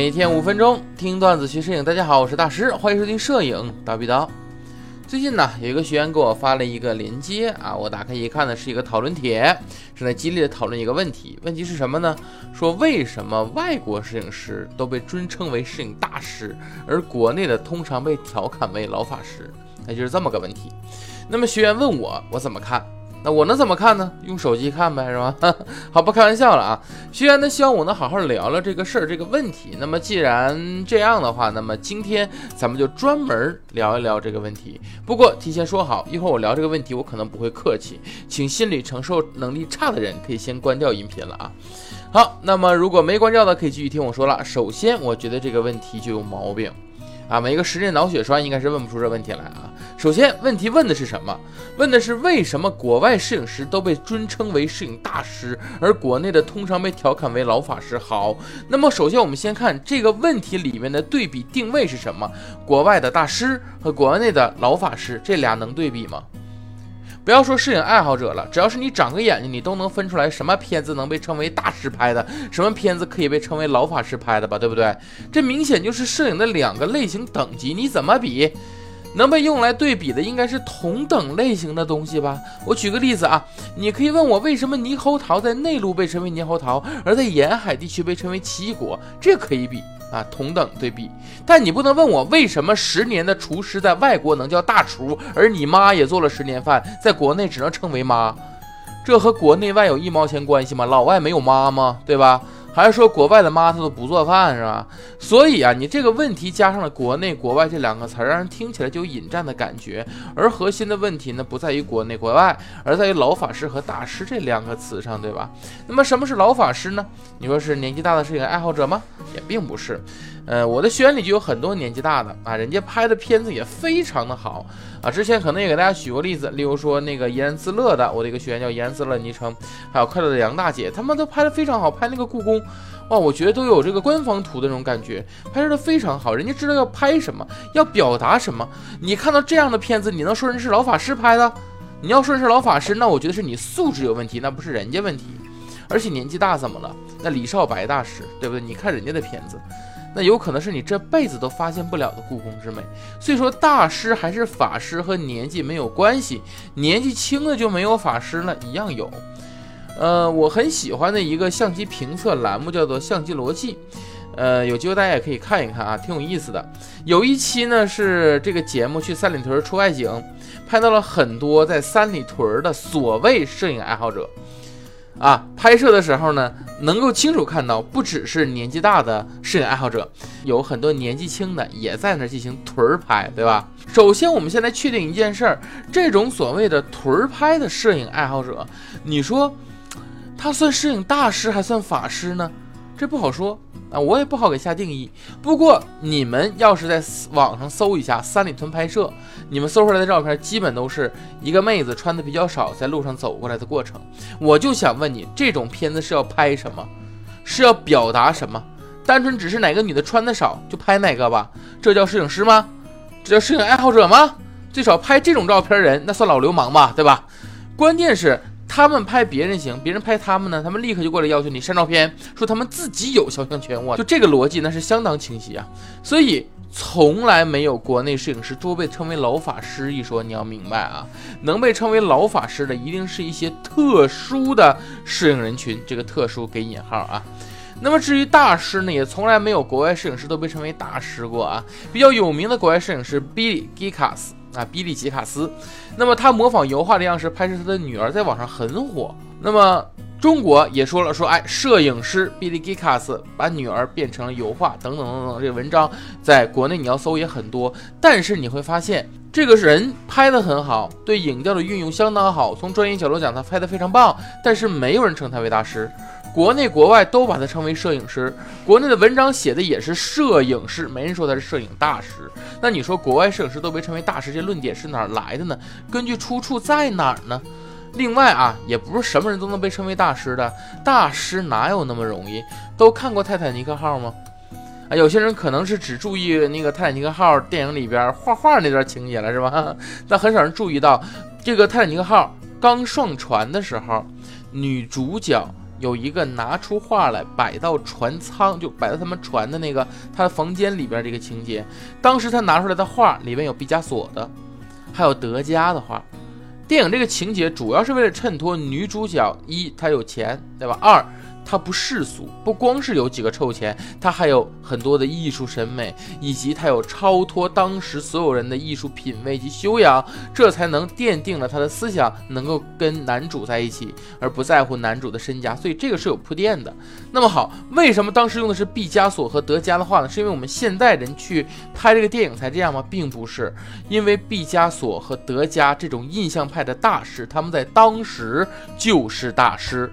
每天五分钟听段子学摄影，大家好，我是大师，欢迎收听摄影叨逼叨。最近呢，有一个学员给我发了一个链接啊，我打开一看呢，是一个讨论帖，正在激烈的讨论一个问题。问题是什么呢？说为什么外国摄影师都被尊称为摄影大师，而国内的通常被调侃为老法师？那就是这么个问题。那么学员问我，我怎么看？那我能怎么看呢？用手机看呗，是吧？好，不开玩笑了啊。学员呢希望我能好好聊聊这个事儿，这个问题。那么既然这样的话，那么今天咱们就专门聊一聊这个问题。不过提前说好，一会儿我聊这个问题，我可能不会客气，请心理承受能力差的人可以先关掉音频了啊。好，那么如果没关掉的，可以继续听我说了。首先，我觉得这个问题就有毛病。啊，每一个十年脑血栓应该是问不出这问题来啊。首先，问题问的是什么？问的是为什么国外摄影师都被尊称为摄影大师，而国内的通常被调侃为老法师。好，那么首先我们先看这个问题里面的对比定位是什么？国外的大师和国内的老法师，这俩能对比吗？不要说摄影爱好者了，只要是你长个眼睛，你都能分出来什么片子能被称为大师拍的，什么片子可以被称为老法师拍的吧？对不对？这明显就是摄影的两个类型等级，你怎么比？能被用来对比的应该是同等类型的东西吧？我举个例子啊，你可以问我为什么猕猴桃在内陆被称为猕猴桃，而在沿海地区被称为奇异果，这可以比。啊，同等对比，但你不能问我为什么十年的厨师在外国能叫大厨，而你妈也做了十年饭，在国内只能称为妈，这和国内外有一毛钱关系吗？老外没有妈吗？对吧？还是说国外的妈她都不做饭是吧？所以啊，你这个问题加上了国内国外这两个词儿，让人听起来就有引战的感觉。而核心的问题呢，不在于国内国外，而在于老法师和大师这两个词上，对吧？那么什么是老法师呢？你说是年纪大的摄影爱好者吗？也并不是。呃，我的学员里就有很多年纪大的啊，人家拍的片子也非常的好啊。之前可能也给大家举过例子，例如说那个怡然自乐的，我的一个学员叫怡然自乐昵称，还有快乐的杨大姐，他们都拍的非常好，拍那个故宫，哇，我觉得都有这个官方图的那种感觉，拍摄的非常好，人家知道要拍什么，要表达什么。你看到这样的片子，你能说人是老法师拍的？你要说人是老法师，那我觉得是你素质有问题，那不是人家问题。而且年纪大怎么了？那李少白大师，对不对？你看人家的片子。那有可能是你这辈子都发现不了的故宫之美，所以说大师还是法师和年纪没有关系，年纪轻的就没有法师了，一样有。呃，我很喜欢的一个相机评测栏目叫做相机逻辑，呃，有机会大家也可以看一看啊，挺有意思的。有一期呢是这个节目去三里屯出外景，拍到了很多在三里屯的所谓摄影爱好者。啊，拍摄的时候呢，能够清楚看到，不只是年纪大的摄影爱好者，有很多年纪轻的也在那进行屯儿拍，对吧？首先，我们先来确定一件事儿，这种所谓的屯儿拍的摄影爱好者，你说他算摄影大师还算法师呢？这不好说。啊，我也不好给下定义。不过你们要是在网上搜一下三里屯拍摄，你们搜出来的照片基本都是一个妹子穿的比较少，在路上走过来的过程。我就想问你，这种片子是要拍什么？是要表达什么？单纯只是哪个女的穿的少就拍哪个吧？这叫摄影师吗？这叫摄影爱好者吗？最少拍这种照片人，那算老流氓吧，对吧？关键是。他们拍别人行，别人拍他们呢？他们立刻就过来要求你删照片，说他们自己有肖像权。哇，就这个逻辑那是相当清晰啊！所以从来没有国内摄影师都被称为老法师一说，你要明白啊，能被称为老法师的一定是一些特殊的摄影人群，这个特殊给引号啊。那么至于大师呢，也从来没有国外摄影师都被称为大师过啊。比较有名的国外摄影师 Billy Gikas。啊，比利吉卡斯，那么他模仿油画的样式拍摄他的女儿，在网上很火。那么中国也说了，说哎，摄影师比利吉卡斯把女儿变成了油画，等等等等。这个文章在国内你要搜也很多，但是你会发现，这个人拍的很好，对影调的运用相当好，从专业角度讲，他拍的非常棒，但是没有人称他为大师。国内国外都把他称为摄影师，国内的文章写的也是摄影师，没人说他是摄影大师。那你说国外摄影师都被称为大师，这论点是哪儿来的呢？根据出处在哪儿呢？另外啊，也不是什么人都能被称为大师的，大师哪有那么容易？都看过《泰坦尼克号》吗？啊，有些人可能是只注意那个《泰坦尼克号》电影里边画画那段情节了，是吧？但很少人注意到，这个《泰坦尼克号》刚上船的时候，女主角。有一个拿出画来摆到船舱，就摆到他们船的那个他的房间里边这个情节。当时他拿出来的画里面有毕加索的，还有德加的画。电影这个情节主要是为了衬托女主角一她有钱，对吧？二。他不世俗，不光是有几个臭钱，他还有很多的艺术审美，以及他有超脱当时所有人的艺术品味及修养，这才能奠定了他的思想能够跟男主在一起，而不在乎男主的身家。所以这个是有铺垫的。那么好，为什么当时用的是毕加索和德加的画呢？是因为我们现代人去拍这个电影才这样吗？并不是，因为毕加索和德加这种印象派的大师，他们在当时就是大师。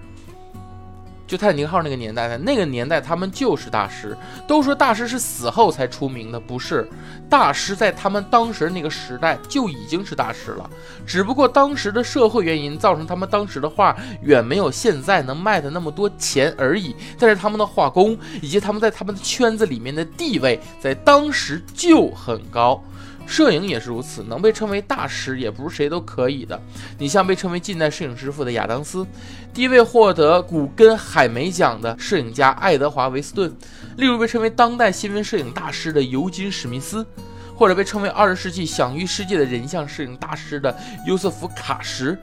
就泰坦尼克号那个年代，的那个年代，他们就是大师。都说大师是死后才出名的，不是？大师在他们当时那个时代就已经是大师了，只不过当时的社会原因造成他们当时的画远没有现在能卖的那么多钱而已。但是他们的画工以及他们在他们的圈子里面的地位，在当时就很高。摄影也是如此，能被称为大师也不是谁都可以的。你像被称为近代摄影之父的亚当斯，第一位获得古根海梅奖的摄影家爱德华·维斯顿，例如被称为当代新闻摄影大师的尤金·史密斯，或者被称为二十世纪享誉世界的人像摄影大师的尤瑟夫·卡什。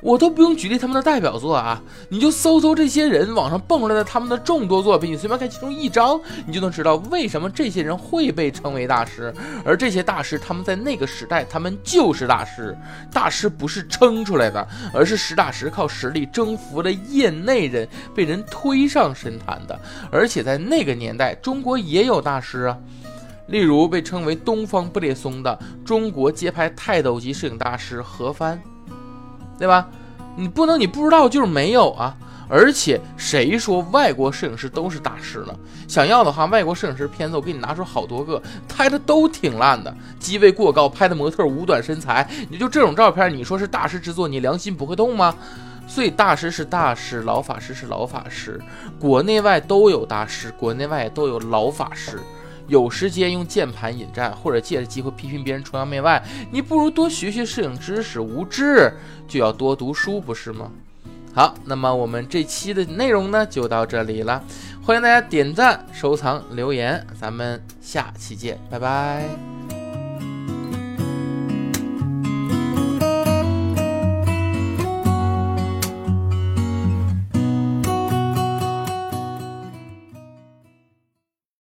我都不用举例他们的代表作啊，你就搜搜这些人网上蹦出来的他们的众多作品，你随便看其中一张，你就能知道为什么这些人会被称为大师。而这些大师，他们在那个时代，他们就是大师。大师不是撑出来的，而是实打实靠实力征服了业内人，被人推上神坛的。而且在那个年代，中国也有大师啊，例如被称为东方布列松的中国街拍泰斗级摄影大师何帆。对吧？你不能你不知道就是没有啊！而且谁说外国摄影师都是大师呢？想要的话，外国摄影师片子我给你拿出好多个，拍的都挺烂的，机位过高，拍的模特五短身材，你就这种照片，你说是大师之作，你良心不会痛吗？所以大师是大师，老法师是老法师，国内外都有大师，国内外都有老法师。有时间用键盘引战，或者借着机会批评别人崇洋媚外，你不如多学学摄影知识。无知就要多读书，不是吗？好，那么我们这期的内容呢，就到这里了。欢迎大家点赞、收藏、留言，咱们下期见，拜拜。